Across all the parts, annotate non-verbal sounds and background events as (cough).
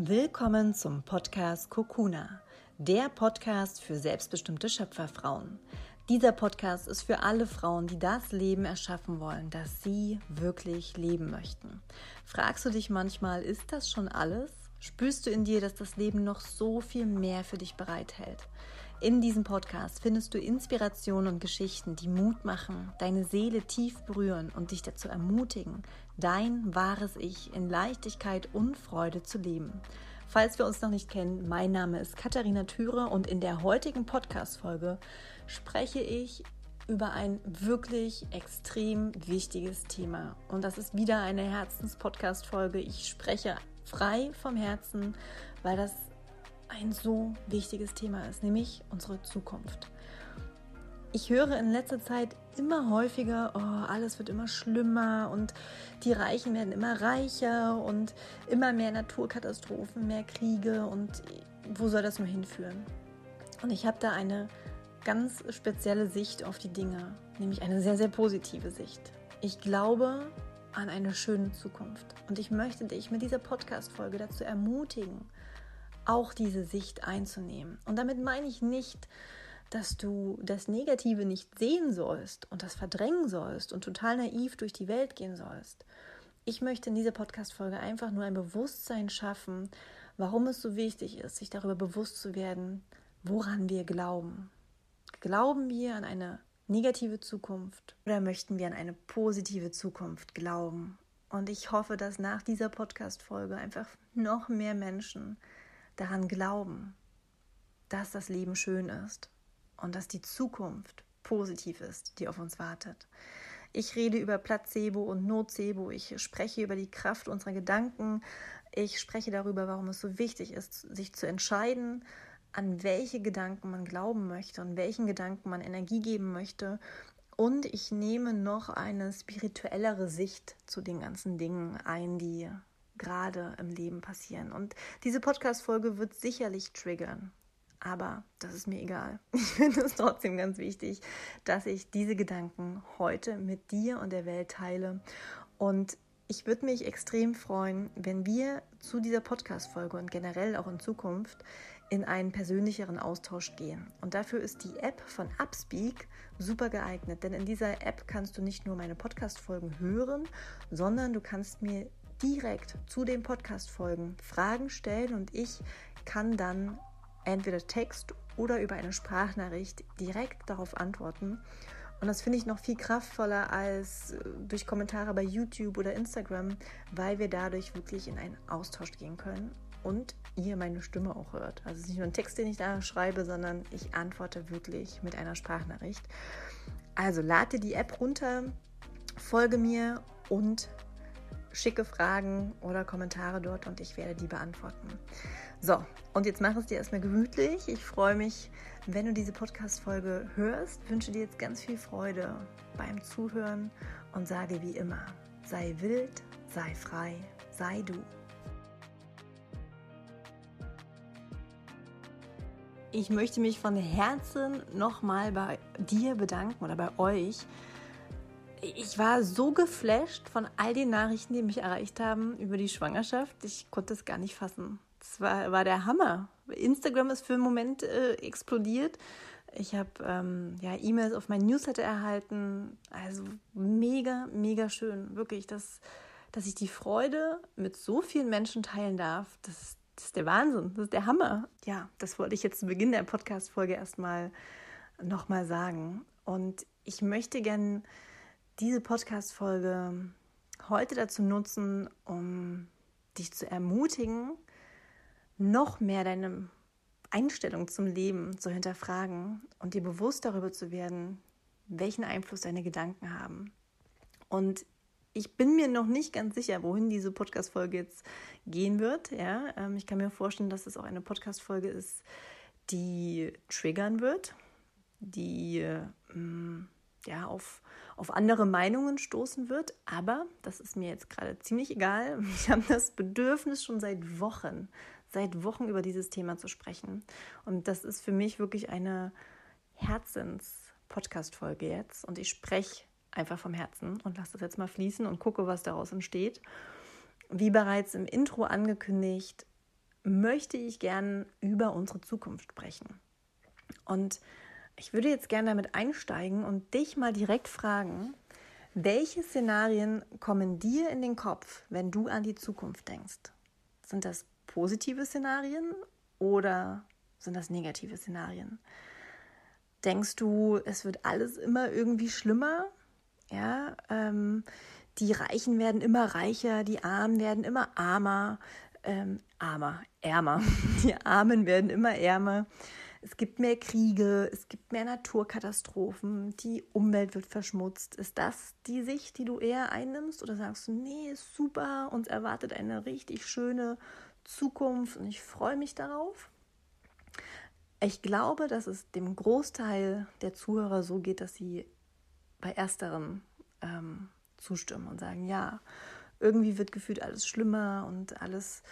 Willkommen zum Podcast Kokuna, der Podcast für selbstbestimmte Schöpferfrauen. Dieser Podcast ist für alle Frauen, die das Leben erschaffen wollen, das sie wirklich leben möchten. Fragst du dich manchmal, ist das schon alles? Spürst du in dir, dass das Leben noch so viel mehr für dich bereithält? In diesem Podcast findest du Inspirationen und Geschichten, die Mut machen, deine Seele tief berühren und dich dazu ermutigen, dein wahres Ich in Leichtigkeit und Freude zu leben. Falls wir uns noch nicht kennen, mein Name ist Katharina Thüre und in der heutigen Podcast-Folge spreche ich über ein wirklich extrem wichtiges Thema. Und das ist wieder eine Herzens-Podcast-Folge. Ich spreche frei vom Herzen, weil das ein so wichtiges Thema ist, nämlich unsere Zukunft. Ich höre in letzter Zeit immer häufiger, oh, alles wird immer schlimmer und die Reichen werden immer reicher und immer mehr Naturkatastrophen, mehr Kriege und wo soll das nur hinführen? Und ich habe da eine ganz spezielle Sicht auf die Dinge, nämlich eine sehr, sehr positive Sicht. Ich glaube an eine schöne Zukunft und ich möchte dich mit dieser Podcast-Folge dazu ermutigen, auch diese Sicht einzunehmen. Und damit meine ich nicht, dass du das Negative nicht sehen sollst und das verdrängen sollst und total naiv durch die Welt gehen sollst. Ich möchte in dieser Podcast-Folge einfach nur ein Bewusstsein schaffen, warum es so wichtig ist, sich darüber bewusst zu werden, woran wir glauben. Glauben wir an eine negative Zukunft oder möchten wir an eine positive Zukunft glauben? Und ich hoffe, dass nach dieser Podcast-Folge einfach noch mehr Menschen daran glauben, dass das Leben schön ist und dass die Zukunft positiv ist, die auf uns wartet. Ich rede über Placebo und Nocebo. Ich spreche über die Kraft unserer Gedanken. Ich spreche darüber, warum es so wichtig ist, sich zu entscheiden, an welche Gedanken man glauben möchte und welchen Gedanken man Energie geben möchte. Und ich nehme noch eine spirituellere Sicht zu den ganzen Dingen ein, die gerade im Leben passieren. Und diese Podcast-Folge wird sicherlich triggern. Aber das ist mir egal. (laughs) Ich finde es trotzdem ganz wichtig, dass ich diese Gedanken heute mit dir und der Welt teile. Und ich würde mich extrem freuen, wenn wir zu dieser Podcast-Folge und generell auch in Zukunft in einen persönlicheren Austausch gehen. Und dafür ist die App von Upspeak super geeignet, denn in dieser App kannst du nicht nur meine Podcast-Folgen hören, sondern du kannst mir direkt zu den Podcast-Folgen Fragen stellen und ich kann dann entweder Text oder über eine Sprachnachricht direkt darauf antworten. Und das finde ich noch viel kraftvoller als äh, durch Kommentare bei YouTube oder Instagram, weil wir dadurch wirklich in einen Austausch gehen können und ihr meine Stimme auch hört. Also es ist nicht nur ein Text, den ich da schreibe, sondern ich antworte wirklich mit einer Sprachnachricht. Also lade die App runter, folge mir und schicke Fragen oder Kommentare dort und ich werde die beantworten. So, und jetzt mach es dir erstmal gemütlich. Ich freue mich, wenn du diese Podcast-Folge hörst. Wünsche dir jetzt ganz viel Freude beim Zuhören und sage wie immer: sei wild, sei frei, sei du. Ich möchte mich von Herzen nochmal bei dir bedanken oder bei euch ich war so geflasht von all den Nachrichten, die mich erreicht haben über die Schwangerschaft. Ich konnte es gar nicht fassen. Das war, war der Hammer. Instagram ist für einen Moment äh, explodiert. Ich habe ähm, ja, E-Mails auf mein Newsletter erhalten. Also mega, mega schön. Wirklich, dass, dass ich die Freude mit so vielen Menschen teilen darf. Das, das ist der Wahnsinn. Das ist der Hammer. Ja, das wollte ich jetzt zu Beginn der Podcast-Folge erstmal nochmal sagen. Und ich möchte gerne diese Podcast-Folge heute dazu nutzen, um dich zu ermutigen, noch mehr deine Einstellung zum Leben zu hinterfragen und dir bewusst darüber zu werden, welchen Einfluss deine Gedanken haben. Und ich bin mir noch nicht ganz sicher, wohin diese Podcast-Folge jetzt gehen wird. Ja, ähm, ich kann mir vorstellen, dass es auch eine Podcast-Folge ist, die triggern wird, die ähm, ja, auf, auf andere Meinungen stoßen wird. Aber das ist mir jetzt gerade ziemlich egal. (laughs) Ich habe das Bedürfnis schon seit Wochen, seit Wochen über dieses Thema zu sprechen. Und das ist für mich wirklich eine Herzens-Podcast-Folge jetzt. Und ich spreche einfach vom Herzen und lasse das jetzt mal fließen und gucke, was daraus entsteht. Wie bereits im Intro angekündigt, möchte ich gern über unsere Zukunft sprechen. Und ich würde jetzt gerne damit einsteigen und dich mal direkt fragen, welche Szenarien kommen dir in den Kopf, wenn du an die Zukunft denkst? Sind das positive Szenarien oder sind das negative Szenarien? Denkst du, es wird alles immer irgendwie schlimmer? Ja, ähm, die Reichen werden immer reicher, die Armen werden immer armer, ähm, armer, ärmer. (laughs) Die Armen werden immer ärmer. Es gibt mehr Kriege, es gibt mehr Naturkatastrophen, die Umwelt wird verschmutzt. Ist das die Sicht, die du eher einnimmst? Oder sagst du, nee, super, uns erwartet eine richtig schöne Zukunft und ich freue mich darauf? Ich glaube, dass es dem Großteil der Zuhörer so geht, dass sie bei ersterem ähm, zustimmen und sagen, ja, irgendwie wird gefühlt alles schlimmer und alles,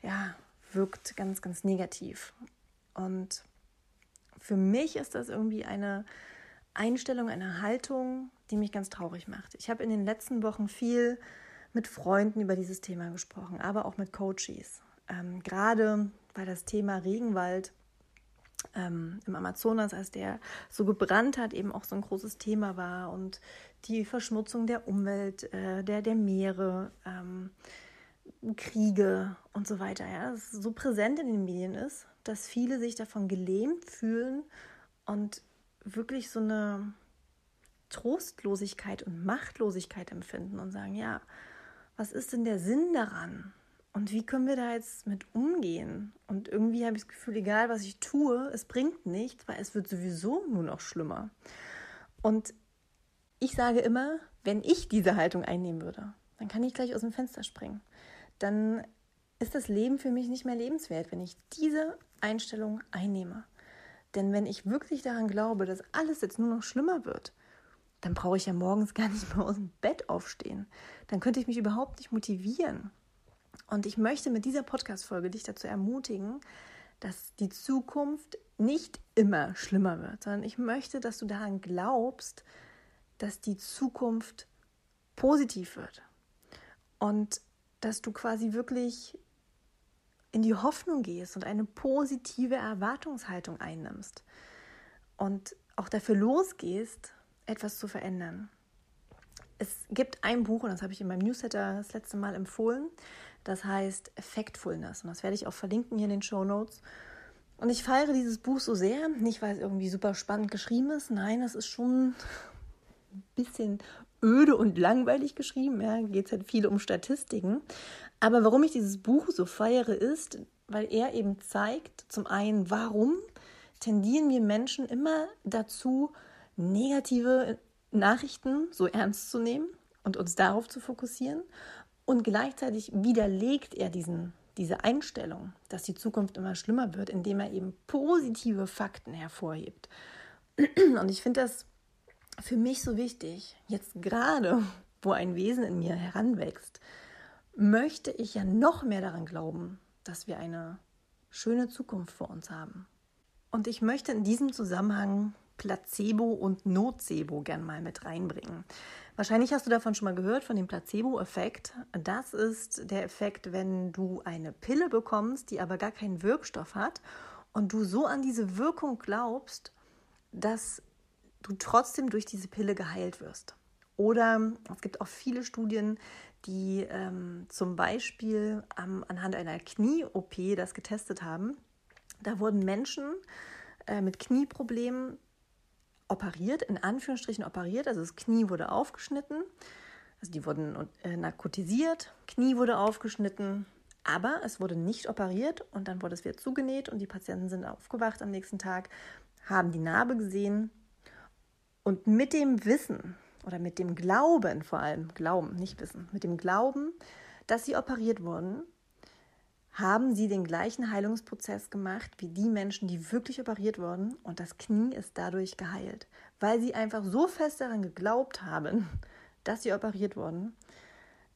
ja, wirkt ganz, ganz negativ. Und für mich ist das irgendwie eine Einstellung, eine Haltung, die mich ganz traurig macht. Ich habe in den letzten Wochen viel mit Freunden über dieses Thema gesprochen, aber auch mit Coaches. Ähm, gerade weil das Thema Regenwald ähm, im Amazonas, als der so gebrannt hat, eben auch so ein großes Thema war und die Verschmutzung der Umwelt, äh, der, der Meere, ähm, Kriege und so weiter, ja, das so präsent in den Medien ist, dass viele sich davon gelähmt fühlen und wirklich so eine Trostlosigkeit und Machtlosigkeit empfinden und sagen, ja, was ist denn der Sinn daran? Und wie können wir da jetzt mit umgehen? Und irgendwie habe ich das Gefühl, egal was ich tue, es bringt nichts, weil es wird sowieso nur noch schlimmer. Und ich sage immer, wenn ich diese Haltung einnehmen würde, dann kann ich gleich aus dem Fenster springen. Dann ist das Leben für mich nicht mehr lebenswert, wenn ich diese Einstellung einnehme. Denn wenn ich wirklich daran glaube, dass alles jetzt nur noch schlimmer wird, dann brauche ich ja morgens (laughs) gar nicht mehr aus dem Bett aufstehen. Dann könnte ich mich überhaupt nicht motivieren. Und ich möchte mit dieser Podcast-Folge dich dazu ermutigen, dass die Zukunft nicht immer schlimmer wird, sondern ich möchte, dass du daran glaubst, dass die Zukunft positiv wird. Und dass du quasi wirklich in die Hoffnung gehst und eine positive Erwartungshaltung einnimmst und auch dafür losgehst, etwas zu verändern. Es gibt ein Buch, und das habe ich in meinem Newsletter das letzte Mal empfohlen, das heißt Effectfulness. Und das werde ich auch verlinken hier in den Show Notes. Und ich feiere dieses Buch so sehr, nicht weil es irgendwie super spannend geschrieben ist, nein, es ist schon ein bisschen öde und langweilig geschrieben. Ja, geht es halt viel um Statistiken. Aber warum ich dieses Buch so feiere, ist, weil er eben zeigt, zum einen, warum tendieren wir Menschen immer dazu, negative Nachrichten so ernst zu nehmen und uns darauf zu fokussieren. Und gleichzeitig widerlegt er diesen, diese Einstellung, dass die Zukunft immer schlimmer wird, indem er eben positive Fakten hervorhebt. Und ich finde das für mich so wichtig, jetzt gerade, wo ein Wesen in mir heranwächst, möchte ich ja noch mehr daran glauben, dass wir eine schöne Zukunft vor uns haben. Und ich möchte in diesem Zusammenhang Placebo und Nocebo gern mal mit reinbringen. Wahrscheinlich hast du davon schon mal gehört, von dem Placebo-Effekt. Das ist der Effekt, wenn du eine Pille bekommst, die aber gar keinen Wirkstoff hat und du so an diese Wirkung glaubst, dass du trotzdem durch diese Pille geheilt wirst. Oder es gibt auch viele Studien, die ähm, zum Beispiel ähm, anhand einer Knie-OP das getestet haben. Da wurden Menschen äh, mit Knieproblemen operiert, in Anführungsstrichen operiert, also das Knie wurde aufgeschnitten, also die wurden äh, narkotisiert, Knie wurde aufgeschnitten, aber es wurde nicht operiert und dann wurde es wieder zugenäht und die Patienten sind aufgewacht am nächsten Tag, haben die Narbe gesehen und mit dem Wissen oder mit dem Glauben vor allem, Glauben, nicht Wissen, mit dem Glauben, dass sie operiert wurden, haben sie den gleichen Heilungsprozess gemacht wie die Menschen, die wirklich operiert wurden und das Knie ist dadurch geheilt, weil sie einfach so fest daran geglaubt haben, (laughs) dass sie operiert wurden,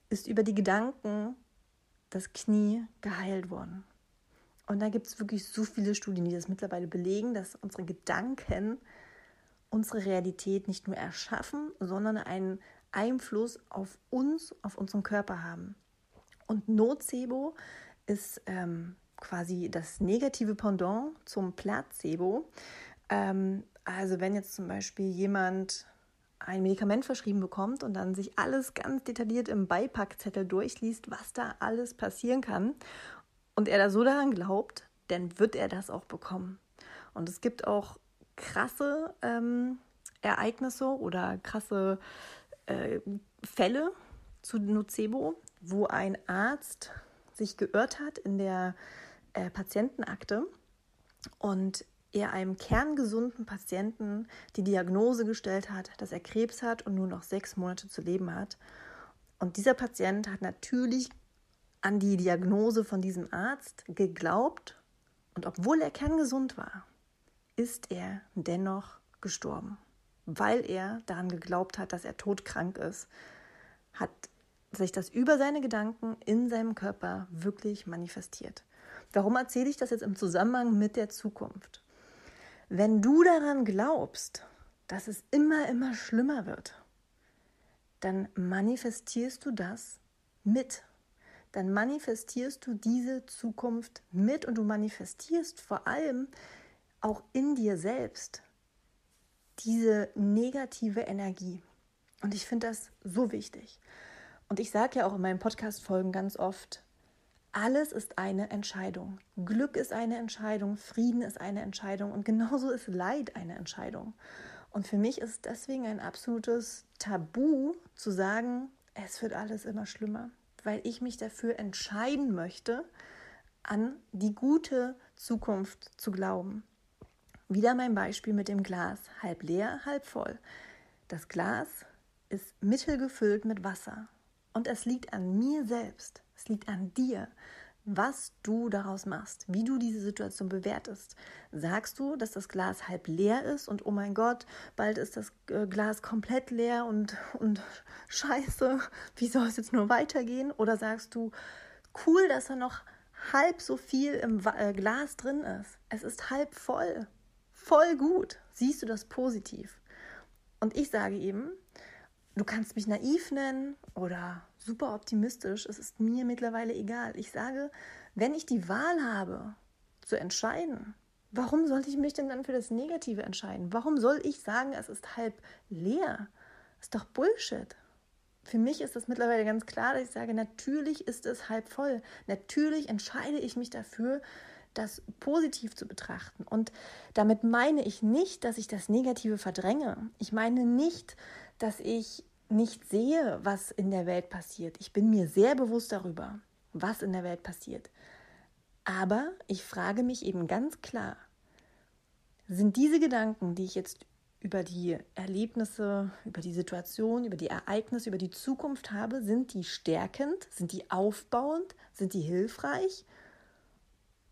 ist über die Gedanken das Knie geheilt worden. Und da gibt es wirklich so viele Studien, die das mittlerweile belegen, dass unsere Gedanken unsere Realität nicht nur erschaffen, sondern einen Einfluss auf uns, auf unseren Körper haben. Und Nocebo ist ähm, quasi das negative Pendant zum Placebo. Ähm, also wenn jetzt zum Beispiel jemand ein Medikament verschrieben bekommt und dann sich alles ganz detailliert im Beipackzettel durchliest, was da alles passieren kann und er da so daran glaubt, dann wird er das auch bekommen. Und es gibt auch krasse ähm, Ereignisse oder krasse äh, Fälle zu Nocebo, wo ein Arzt sich geirrt hat in der äh, Patientenakte und er einem kerngesunden Patienten die Diagnose gestellt hat, dass er Krebs hat und nur noch sechs Monate zu leben hat. Und dieser Patient hat natürlich an die Diagnose von diesem Arzt geglaubt und obwohl er kerngesund war, ist er dennoch gestorben. Weil er daran geglaubt hat, dass er todkrank ist, hat sich das über seine Gedanken in seinem Körper wirklich manifestiert. Warum erzähle ich das jetzt im Zusammenhang mit der Zukunft? Wenn du daran glaubst, dass es immer, immer schlimmer wird, dann manifestierst du das mit. Dann manifestierst du diese Zukunft mit und du manifestierst vor allem auch in dir selbst diese negative Energie. Und ich finde das so wichtig. Und ich sage ja auch in meinen Podcast-Folgen ganz oft, alles ist eine Entscheidung. Glück ist eine Entscheidung, Frieden ist eine Entscheidung und genauso ist Leid eine Entscheidung. Und für mich ist deswegen ein absolutes Tabu zu sagen, es wird alles immer schlimmer, weil ich mich dafür entscheiden möchte, an die gute Zukunft zu glauben. Wieder mein Beispiel mit dem Glas, halb leer, halb voll. Das Glas ist mittelgefüllt mit Wasser und es liegt an mir selbst, es liegt an dir, was du daraus machst, wie du diese Situation bewertest. Sagst du, dass das Glas halb leer ist und oh mein Gott, bald ist das äh, Glas komplett leer und, und (laughs) scheiße, wie soll es jetzt nur weitergehen? Oder sagst du, cool, dass da noch halb so viel im äh, Glas drin ist. Es ist halb voll. Voll gut. Siehst du das positiv? Und ich sage eben, Du kannst mich naiv nennen oder super optimistisch. Es ist mir mittlerweile egal. Ich sage, wenn ich die Wahl habe, zu entscheiden, warum sollte ich mich denn dann für das Negative entscheiden? Warum soll ich sagen, es ist halb leer? Ist doch Bullshit. Für mich ist das mittlerweile ganz klar, dass ich sage, natürlich ist es halb voll. Natürlich entscheide ich mich dafür, das positiv zu betrachten. Und damit meine ich nicht, dass ich das Negative verdränge. Ich meine nicht, dass ich nicht sehe, was in der Welt passiert. Ich bin mir sehr bewusst darüber, was in der Welt passiert. Aber ich frage mich eben ganz klar, sind diese Gedanken, die ich jetzt über die Erlebnisse, über die Situation, über die Ereignisse, über die Zukunft habe, sind die stärkend, sind die aufbauend, sind die hilfreich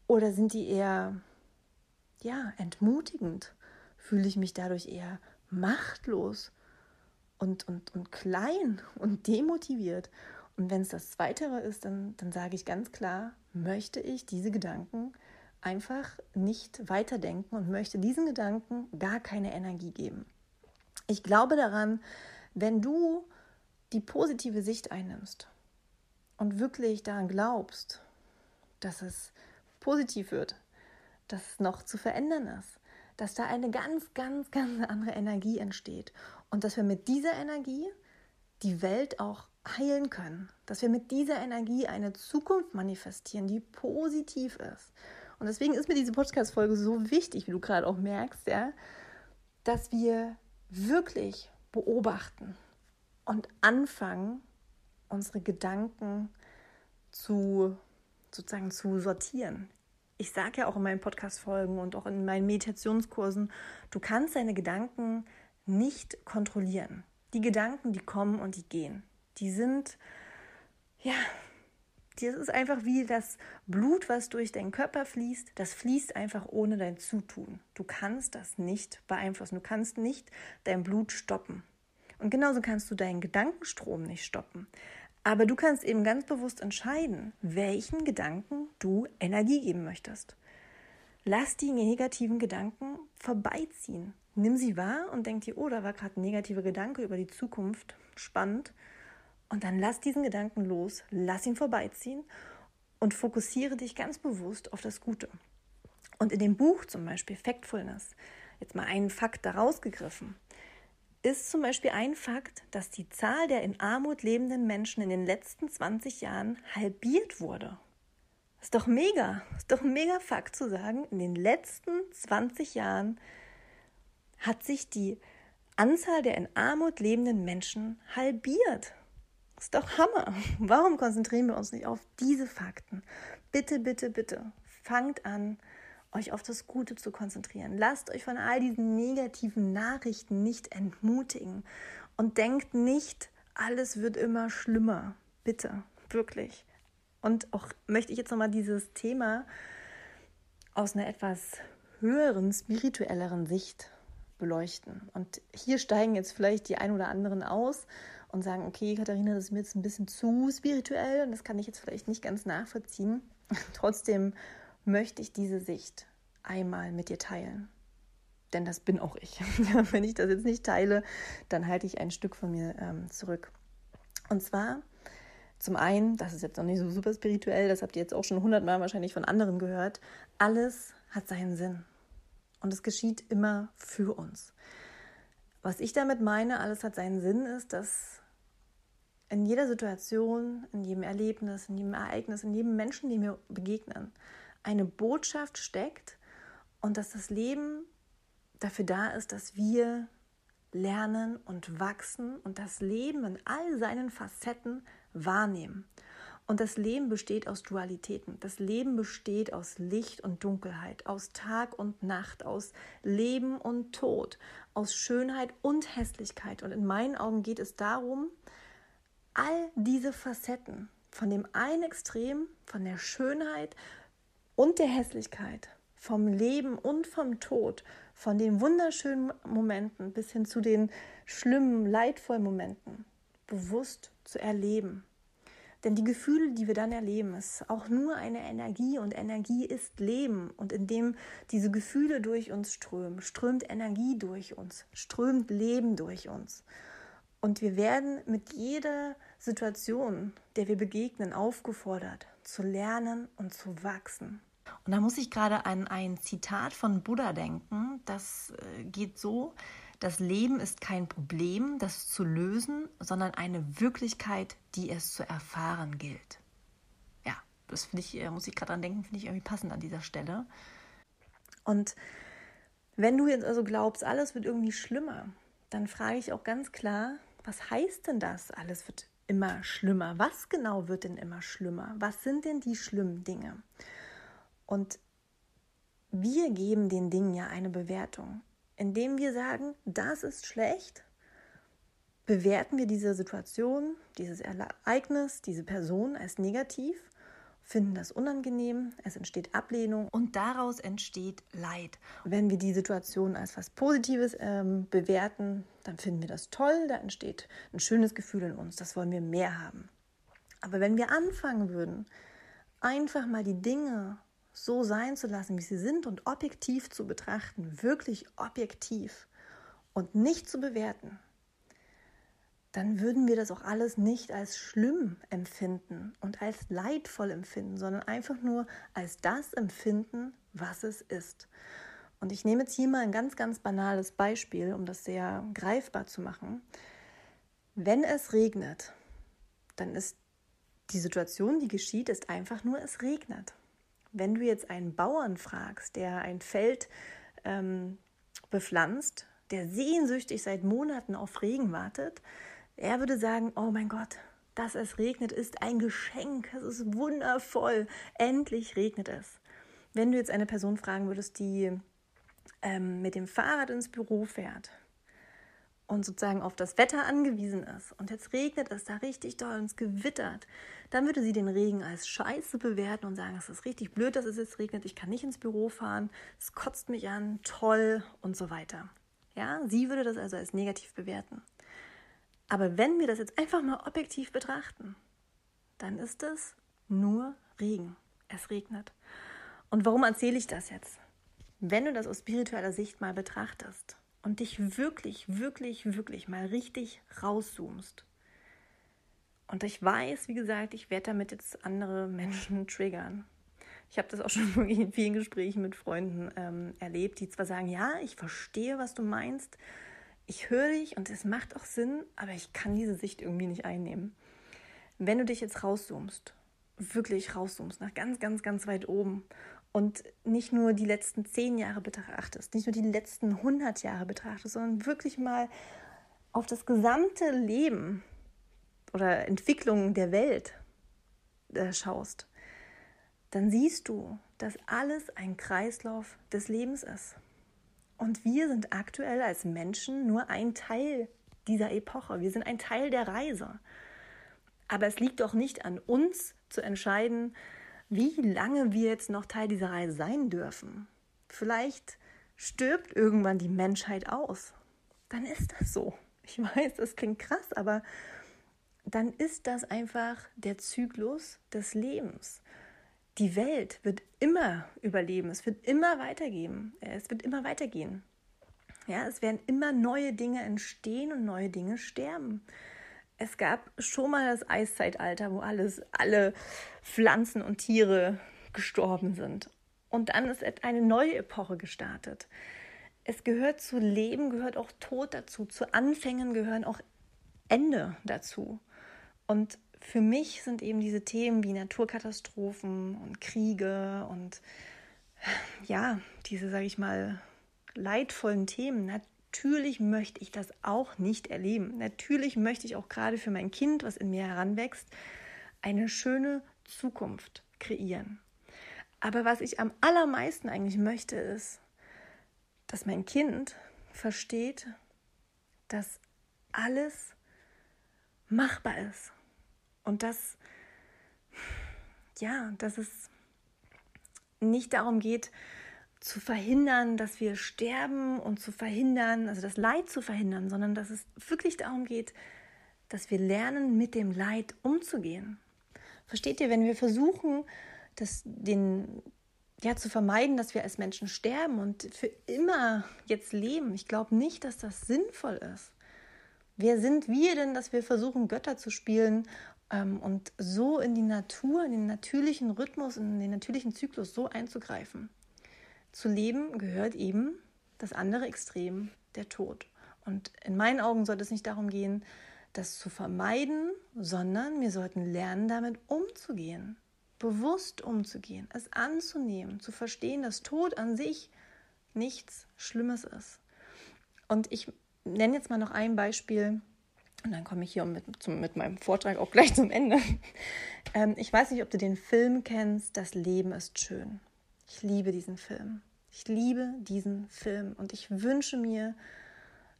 oder sind die eher ja, entmutigend? Fühle ich mich dadurch eher machtlos und, und, und klein und demotiviert. Und wenn es das Zweitere ist, dann, dann sage ich ganz klar, möchte ich diese Gedanken einfach nicht weiterdenken und möchte diesen Gedanken gar keine Energie geben. Ich glaube daran, wenn du die positive Sicht einnimmst und wirklich daran glaubst, dass es positiv wird, dass es noch zu verändern ist, dass da eine ganz, ganz, ganz andere Energie entsteht und dass wir mit dieser Energie die Welt auch heilen können, dass wir mit dieser Energie eine Zukunft manifestieren, die positiv ist. Und deswegen ist mir diese Podcast-Folge so wichtig, wie du gerade auch merkst, ja, dass wir wirklich beobachten und anfangen, unsere Gedanken zu sozusagen zu sortieren ich sage ja auch in meinen Podcast-Folgen und auch in meinen Meditationskursen, du kannst deine Gedanken nicht kontrollieren. Die Gedanken, die kommen und die gehen. Die sind, ja, das ist einfach wie das Blut, was durch deinen Körper fließt. Das fließt einfach ohne dein Zutun. Du kannst das nicht beeinflussen. Du kannst nicht dein Blut stoppen. Und genauso kannst du deinen Gedankenstrom nicht stoppen. Aber du kannst eben ganz bewusst entscheiden, welchen Gedanken du Energie geben möchtest. Lass die negativen Gedanken vorbeiziehen. Nimm sie wahr und denk dir, oh, da war gerade ein negativer Gedanke über die Zukunft. Spannend. Und dann lass diesen Gedanken los, lass ihn vorbeiziehen und fokussiere dich ganz bewusst auf das Gute. Und in dem Buch zum Beispiel Factfulness, jetzt mal einen Fakt daraus gegriffen, ist zum Beispiel ein Fakt, dass die Zahl der in Armut lebenden Menschen in den letzten 20 Jahren halbiert wurde. Ist doch mega. Ist doch ein mega Fakt zu sagen, in den letzten 20 Jahren hat sich die Anzahl der in Armut lebenden Menschen halbiert. Ist doch Hammer. Warum konzentrieren wir uns nicht auf diese Fakten? Bitte, bitte, bitte, fangt an, euch auf das Gute zu konzentrieren. Lasst euch von all diesen negativen Nachrichten nicht entmutigen und denkt nicht, alles wird immer schlimmer. Bitte, wirklich. Und auch möchte ich jetzt nochmal dieses Thema aus einer etwas höheren, spirituelleren Sicht beleuchten. Und hier steigen jetzt vielleicht die ein oder anderen aus und sagen, okay, Katharina, das ist mir jetzt ein bisschen zu spirituell und das kann ich jetzt vielleicht nicht ganz nachvollziehen. (laughs) Trotzdem möchte ich diese Sicht einmal mit dir teilen. Denn das bin auch ich. (laughs) Wenn ich das jetzt nicht teile, dann halte ich ein Stück von mir ähm, zurück. Und zwar zum einen, das ist jetzt noch nicht so super spirituell, das habt ihr jetzt auch schon hundertmal wahrscheinlich von anderen gehört, alles hat seinen Sinn. Und es geschieht immer für uns. Was ich damit meine, alles hat seinen Sinn, ist, dass in jeder Situation, in jedem Erlebnis, in jedem Ereignis, in jedem Menschen, dem wir begegnen, eine Botschaft steckt und dass das Leben dafür da ist, dass wir lernen und wachsen und das Leben in all seinen Facetten wahrnehmen. Und das Leben besteht aus Dualitäten. Das Leben besteht aus Licht und Dunkelheit, aus Tag und Nacht, aus Leben und Tod, aus Schönheit und Hässlichkeit. Und in meinen Augen geht es darum, all diese Facetten von dem einen Extrem, von der Schönheit und der Hässlichkeit, vom Leben und vom Tod, von den wunderschönen Momenten bis hin zu den schlimmen, leidvollen Momenten, bewusst zu erleben. Denn die Gefühle, die wir dann erleben, ist auch nur eine Energie und Energie ist Leben. Und indem diese Gefühle durch uns strömen, strömt Energie durch uns, strömt Leben durch uns. Und wir werden mit jeder Situation, der wir begegnen, aufgefordert zu lernen und zu wachsen. Und da muss ich gerade an ein Zitat von Buddha denken. Das äh, geht so, das Leben ist kein Problem, das zu lösen, sondern eine Wirklichkeit, die es zu erfahren gilt. Ja, das finde ich, äh, muss ich gerade dran denken, finde ich irgendwie passend an dieser Stelle. Und wenn du jetzt also glaubst, alles wird irgendwie schlimmer, dann frage ich auch ganz klar, was heißt denn das? Alles wird immer schlimmer. Was genau wird denn immer schlimmer? Was sind denn die schlimmen Dinge? Und wir geben den Dingen ja eine Bewertung. Indem wir sagen, das ist schlecht, bewerten wir diese Situation, dieses Ereignis, diese Person als negativ finden das unangenehm, es entsteht Ablehnung und daraus entsteht Leid. Wenn wir die Situation als was Positives ähm, bewerten, dann finden wir das toll, da entsteht ein schönes Gefühl in uns, das wollen wir mehr haben. Aber wenn wir anfangen würden, einfach mal die Dinge so sein zu lassen, wie sie sind und objektiv zu betrachten, wirklich objektiv und nicht zu bewerten, dann würden wir das auch alles nicht als schlimm empfinden und als leidvoll empfinden, sondern einfach nur als das empfinden, was es ist. Und ich nehme jetzt hier mal ein ganz, ganz banales Beispiel, um das sehr greifbar zu machen. Wenn es regnet, dann ist die Situation, die geschieht, ist einfach nur, es regnet. Wenn du jetzt einen Bauern fragst, der ein Feld ähm, bepflanzt, der sehnsüchtig seit Monaten auf Regen wartet, er würde sagen, oh mein Gott, dass es regnet, ist ein Geschenk. Es ist wundervoll. Endlich regnet es. Wenn du jetzt eine Person fragen würdest, die ähm, mit dem Fahrrad ins Büro fährt und sozusagen auf das Wetter angewiesen ist und jetzt regnet es da richtig doll und es gewittert, dann würde sie den Regen als Scheiße bewerten und sagen, es ist richtig blöd, dass es jetzt regnet, ich kann nicht ins Büro fahren, es kotzt mich an, toll und so weiter. Ja, sie würde das also als negativ bewerten. Aber wenn wir das jetzt einfach mal objektiv betrachten, dann ist es nur Regen. Es regnet. Und warum erzähle ich das jetzt? Wenn du das aus spiritueller Sicht mal betrachtest und dich wirklich, wirklich, wirklich mal richtig rauszoomst und ich weiß, wie gesagt, ich werde damit jetzt andere Menschen (laughs) triggern. Ich habe das auch schon (laughs) in vielen Gesprächen mit Freunden ähm, erlebt, die zwar sagen, ja, ich verstehe, was du meinst, ich höre dich und es macht auch Sinn, aber ich kann diese Sicht irgendwie nicht einnehmen. Wenn du dich jetzt rauszoomst, wirklich rauszoomst, nach ganz, ganz, ganz weit oben und nicht nur die letzten zehn Jahre betrachtest, nicht nur die letzten 100 Jahre betrachtest, sondern wirklich mal auf das gesamte Leben oder Entwicklung der Welt äh, schaust, dann siehst du, dass alles ein Kreislauf des Lebens ist. Und wir sind aktuell als Menschen nur ein Teil dieser Epoche. Wir sind ein Teil der Reise. Aber es liegt doch nicht an uns zu entscheiden, wie lange wir jetzt noch Teil dieser Reise sein dürfen. Vielleicht stirbt irgendwann die Menschheit aus. Dann ist das so. Ich (laughs) weiß, das klingt krass, aber dann ist das einfach der Zyklus des Lebens. Die Welt wird immer überleben, es wird immer weitergehen, es wird immer weitergehen. Ja, es werden immer neue Dinge entstehen und neue Dinge sterben. Es gab schon mal das Eiszeitalter, wo alles, alle Pflanzen und Tiere gestorben sind. Und dann ist eine neue Epoche gestartet. Es gehört zu Leben, gehört auch Tod dazu. Zu Anfängen gehören auch Ende dazu. Und für mich sind eben diese Themen wie Naturkatastrophen und Kriege und ja, diese, sage ich mal, leidvollen Themen. Natürlich möchte ich das auch nicht erleben. Natürlich möchte ich auch gerade für mein Kind, was in mir heranwächst, eine schöne Zukunft kreieren. Aber was ich am allermeisten eigentlich möchte, ist, dass mein Kind versteht, dass alles machbar ist. Und dass, ja, dass es nicht darum geht, zu verhindern, dass wir sterben und zu verhindern, also das Leid zu verhindern, sondern dass es wirklich darum geht, dass wir lernen, mit dem Leid umzugehen. Versteht ihr, wenn wir versuchen, das, den, ja, zu vermeiden, dass wir als Menschen sterben und für immer jetzt leben, ich glaube nicht, dass das sinnvoll ist. Wer sind wir denn, dass wir versuchen, Götter zu spielen ähm, und so in die Natur, in den natürlichen Rhythmus, in den natürlichen Zyklus so einzugreifen? Zu leben gehört eben das andere Extrem, der Tod. Und in meinen Augen sollte es nicht darum gehen, das zu vermeiden, sondern wir sollten lernen, damit umzugehen, bewusst umzugehen, es anzunehmen, zu verstehen, dass Tod an sich nichts Schlimmes ist. Und ich nenne jetzt mal noch ein Beispiel und dann komme ich hier mit, zum, mit meinem Vortrag auch gleich zum Ende. (laughs) Ähm, ich weiß nicht, ob du den Film kennst, Das Leben ist schön. Ich liebe diesen Film. Ich liebe diesen Film und ich wünsche mir,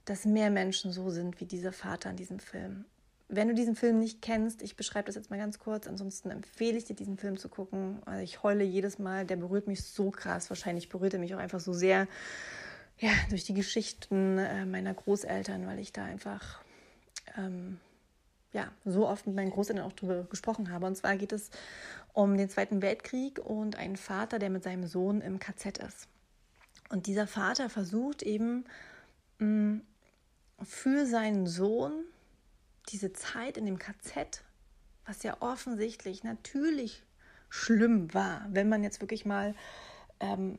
dass mehr Menschen so sind wie dieser Vater in diesem Film. Wenn du diesen Film nicht kennst, ich beschreibe das jetzt mal ganz kurz, ansonsten empfehle ich dir, diesen Film zu gucken. Also ich heule jedes Mal, der berührt mich so krass. Wahrscheinlich berührt er mich auch einfach so sehr, ja, durch die Geschichten äh, meiner Großeltern, weil ich da einfach ähm, ja, so oft mit meinen Großeltern auch darüber gesprochen habe. Und zwar geht es um den Zweiten Weltkrieg und einen Vater, der mit seinem Sohn im KZ ist. Und dieser Vater versucht eben mh, mm, für seinen Sohn diese Zeit in dem KZ, was ja offensichtlich natürlich schlimm war, wenn man jetzt wirklich mal ähm,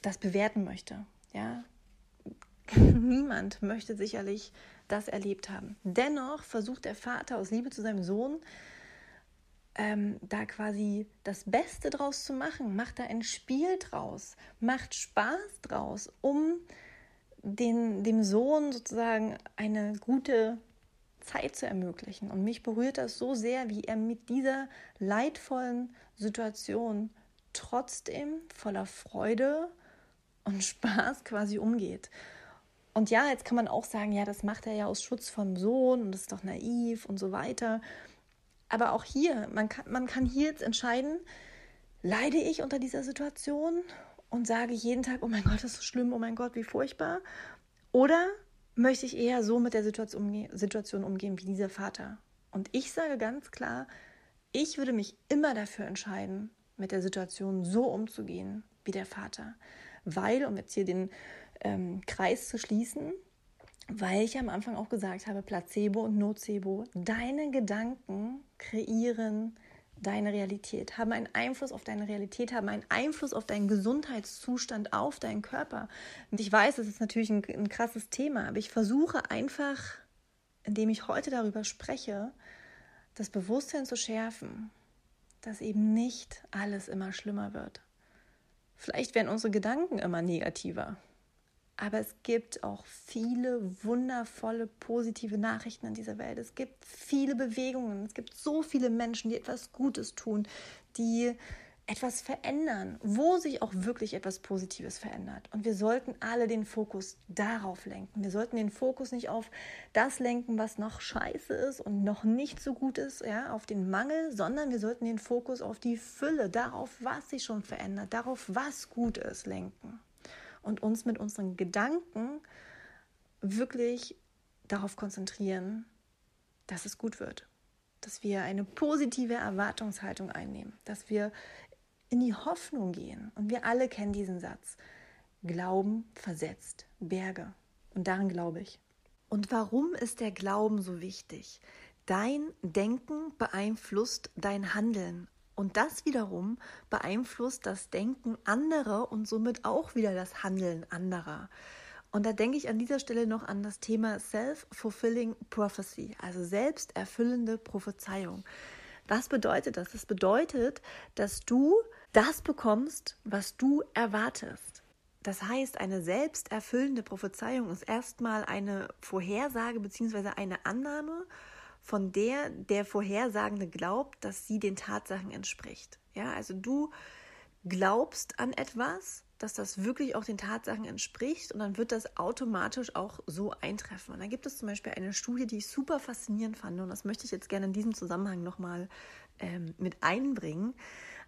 das bewerten möchte. Ja, (laughs) Niemand möchte sicherlich das erlebt haben. Dennoch versucht der Vater aus Liebe zu seinem Sohn, ähm, da quasi das Beste draus zu machen, macht da ein Spiel draus, macht Spaß draus, um den, dem Sohn sozusagen eine gute Zeit zu ermöglichen. Und mich berührt das so sehr, wie er mit dieser leidvollen Situation trotzdem voller Freude und (laughs) Spaß quasi umgeht. Und ja, jetzt kann man auch sagen, ja, das macht er ja aus Schutz vom Sohn und das ist doch naiv und so weiter. Aber auch hier, man kann, man kann hier jetzt entscheiden, leide ich unter dieser Situation und sage jeden Tag, oh mein Gott, das ist so schlimm, oh mein Gott, wie furchtbar. Oder möchte ich eher so mit der Situation, umge Situation umgehen wie dieser Vater? Und ich sage ganz klar, ich würde mich immer dafür entscheiden, mit der Situation so umzugehen wie der Vater. Weil, um jetzt hier den ähm, Kreis zu schließen, weil ich am Anfang auch gesagt habe, Placebo und Nocebo, deine Gedanken kreieren deine Realität, haben einen Einfluss auf deine Realität, haben einen Einfluss auf deinen Gesundheitszustand, auf deinen Körper. Und ich weiß, das ist natürlich ein, ein krasses Thema, aber ich versuche einfach, indem ich heute darüber spreche, das Bewusstsein zu schärfen, dass eben nicht alles immer schlimmer wird. Vielleicht werden unsere Gedanken immer negativer. Aber es gibt auch viele wundervolle, positive Nachrichten in dieser Welt. Es gibt viele Bewegungen. Es gibt so viele Menschen, die etwas Gutes tun, die etwas verändern, wo sich auch wirklich etwas Positives verändert. Und wir sollten alle den Fokus darauf lenken. Wir sollten den Fokus nicht auf das lenken, was noch scheiße ist und noch nicht so gut ist, ja, auf den Mangel, sondern wir sollten den Fokus auf die Fülle, darauf, was sich schon verändert, darauf, was gut ist, lenken und uns mit unseren Gedanken wirklich darauf konzentrieren, dass es gut wird. Dass wir eine positive Erwartungshaltung einnehmen, dass wir in die Hoffnung gehen. Und wir alle kennen diesen Satz. Glauben versetzt Berge. Und daran glaube ich. Und warum ist der Glauben so wichtig? Dein Denken beeinflusst dein Handeln. Und das wiederum beeinflusst das Denken anderer und somit auch wieder das Handeln anderer. Und da denke ich an dieser Stelle noch an das Thema Self-Fulfilling Prophecy, also selbsterfüllende Prophezeiung. Was bedeutet das? Das bedeutet, dass du das bekommst, was du erwartest. Das heißt, eine selbsterfüllende Prophezeiung ist erstmal eine Vorhersage bzw. eine Annahme von der der Vorhersagende glaubt, dass sie den Tatsachen entspricht. Ja, also du glaubst an etwas, dass das wirklich auch den Tatsachen entspricht und dann wird das automatisch auch so eintreffen. Und dann gibt es zum Beispiel eine Studie, die ich super faszinierend fand und das möchte ich jetzt gerne in diesem Zusammenhang nochmal ähm, mit einbringen.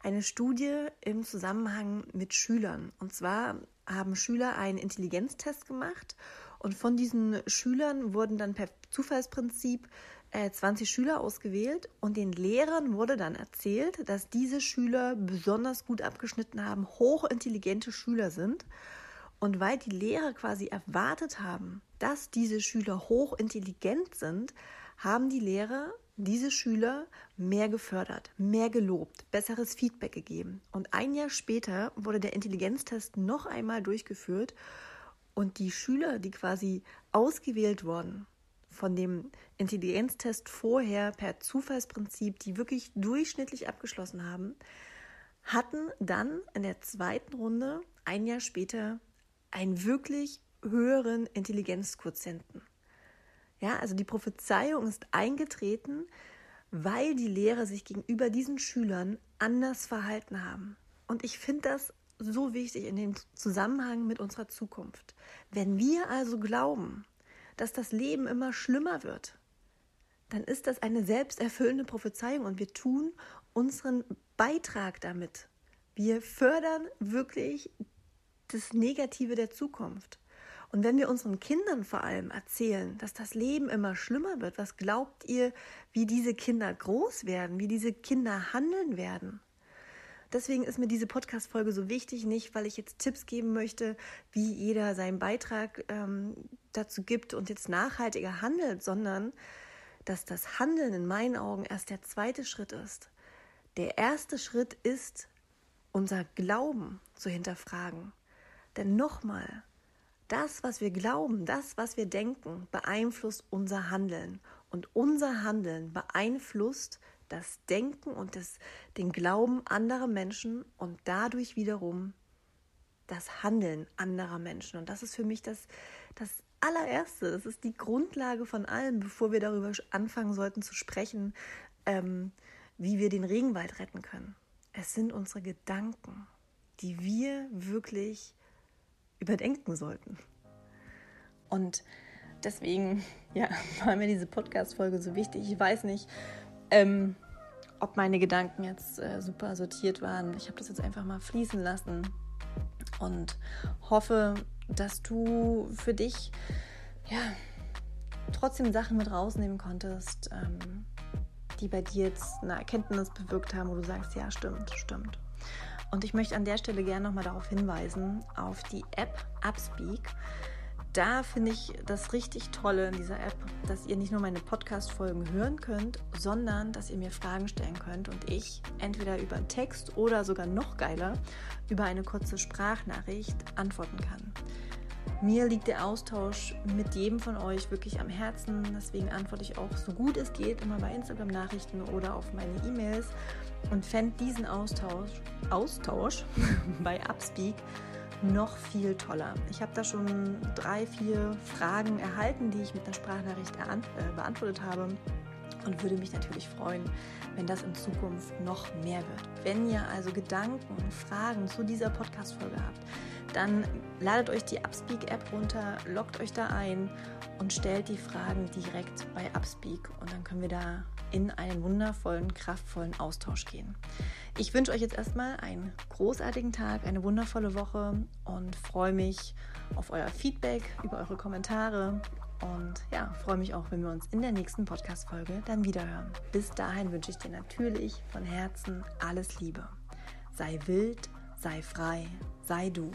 Eine Studie im Zusammenhang mit Schülern. Und zwar haben Schüler einen Intelligenztest gemacht und von diesen Schülern wurden dann per Zufallsprinzip 20 äh, Schüler ausgewählt und den Lehrern wurde dann erzählt, dass diese Schüler besonders gut abgeschnitten haben, hochintelligente Schüler sind. Und weil die Lehrer quasi erwartet haben, dass diese Schüler hochintelligent sind, haben die Lehrer diese Schüler mehr gefördert, mehr gelobt, besseres Feedback gegeben. Und ein Jahr später wurde der Intelligenztest noch einmal durchgeführt und die Schüler, die quasi ausgewählt wurden, von dem Intelligenztest vorher per Zufallsprinzip, die wirklich durchschnittlich abgeschlossen haben, hatten dann in der zweiten Runde ein Jahr später einen wirklich höheren Intelligenzquotienten. Ja, also die Prophezeiung ist eingetreten, weil die Lehrer sich gegenüber diesen Schülern anders verhalten haben. Und ich finde das so wichtig in dem Zusammenhang mit unserer Zukunft. Wenn wir also glauben, dass das Leben immer schlimmer wird, dann ist das eine selbsterfüllende Prophezeiung und wir tun unseren Beitrag damit. Wir fördern wirklich das Negative der Zukunft. Und wenn wir unseren Kindern vor allem erzählen, dass das Leben immer schlimmer wird, was glaubt ihr, wie diese Kinder groß werden, wie diese Kinder handeln werden? Deswegen ist mir diese Podcast-Folge so wichtig, nicht weil ich jetzt Tipps geben möchte, wie jeder seinen Beitrag ähm, dazu gibt und jetzt nachhaltiger handelt, sondern dass das Handeln in meinen Augen erst der zweite Schritt ist. Der erste Schritt ist, unser Glauben zu hinterfragen. Denn nochmal, das, was wir glauben, das, was wir denken, beeinflusst unser Handeln. Und unser Handeln beeinflusst das Denken und das, den Glauben anderer Menschen und dadurch wiederum das Handeln anderer Menschen. Und das ist für mich das, das allererste, das ist die Grundlage von allem, bevor wir darüber anfangen sollten zu sprechen, ähm, wie wir den Regenwald retten können. Es sind unsere Gedanken, die wir wirklich überdenken sollten. Und deswegen, ja, (laughs) war mir diese Podcast-Folge so wichtig. Ich weiß nicht, ähm, ob meine Gedanken jetzt äh, super sortiert waren. Ich habe das jetzt einfach mal fließen lassen und hoffe, dass du für dich ja trotzdem Sachen mit rausnehmen konntest, ähm, die bei dir jetzt eine Erkenntnis bewirkt haben, wo du sagst, ja, stimmt, stimmt. Und ich möchte an der Stelle gerne nochmal darauf hinweisen, auf die App Upspeak. Da finde ich das richtig Tolle in dieser App, dass ihr nicht nur meine Podcast-Folgen hören könnt, sondern dass ihr mir Fragen stellen könnt und ich entweder über Text oder sogar noch geiler über eine kurze Sprachnachricht antworten kann. Mir liegt der Austausch mit jedem von euch wirklich am Herzen. Deswegen antworte ich auch so gut es geht immer bei Instagram-Nachrichten oder auf meine E-Mails und fände diesen Austausch, Austausch (laughs) bei Upspeak noch viel toller. Ich habe da schon drei, vier Fragen erhalten, die ich mit einer Sprachnachricht äh, beantwortet habe und würde mich natürlich freuen, wenn das in Zukunft noch mehr wird. Wenn ihr also Gedanken und Fragen zu dieser Podcast-Folge habt, dann ladet euch die Upspeak-App runter, loggt euch da ein und stellt die Fragen direkt bei Upspeak und dann können wir da in einen wundervollen, kraftvollen Austausch gehen. Ich wünsche euch jetzt erstmal einen großartigen Tag, eine wundervolle Woche und freue mich auf euer Feedback, über eure Kommentare und ja, freue mich auch, wenn wir uns in der nächsten Podcast-Folge dann wiederhören. Bis dahin wünsche ich dir natürlich von Herzen alles Liebe. Sei wild, sei frei, sei du.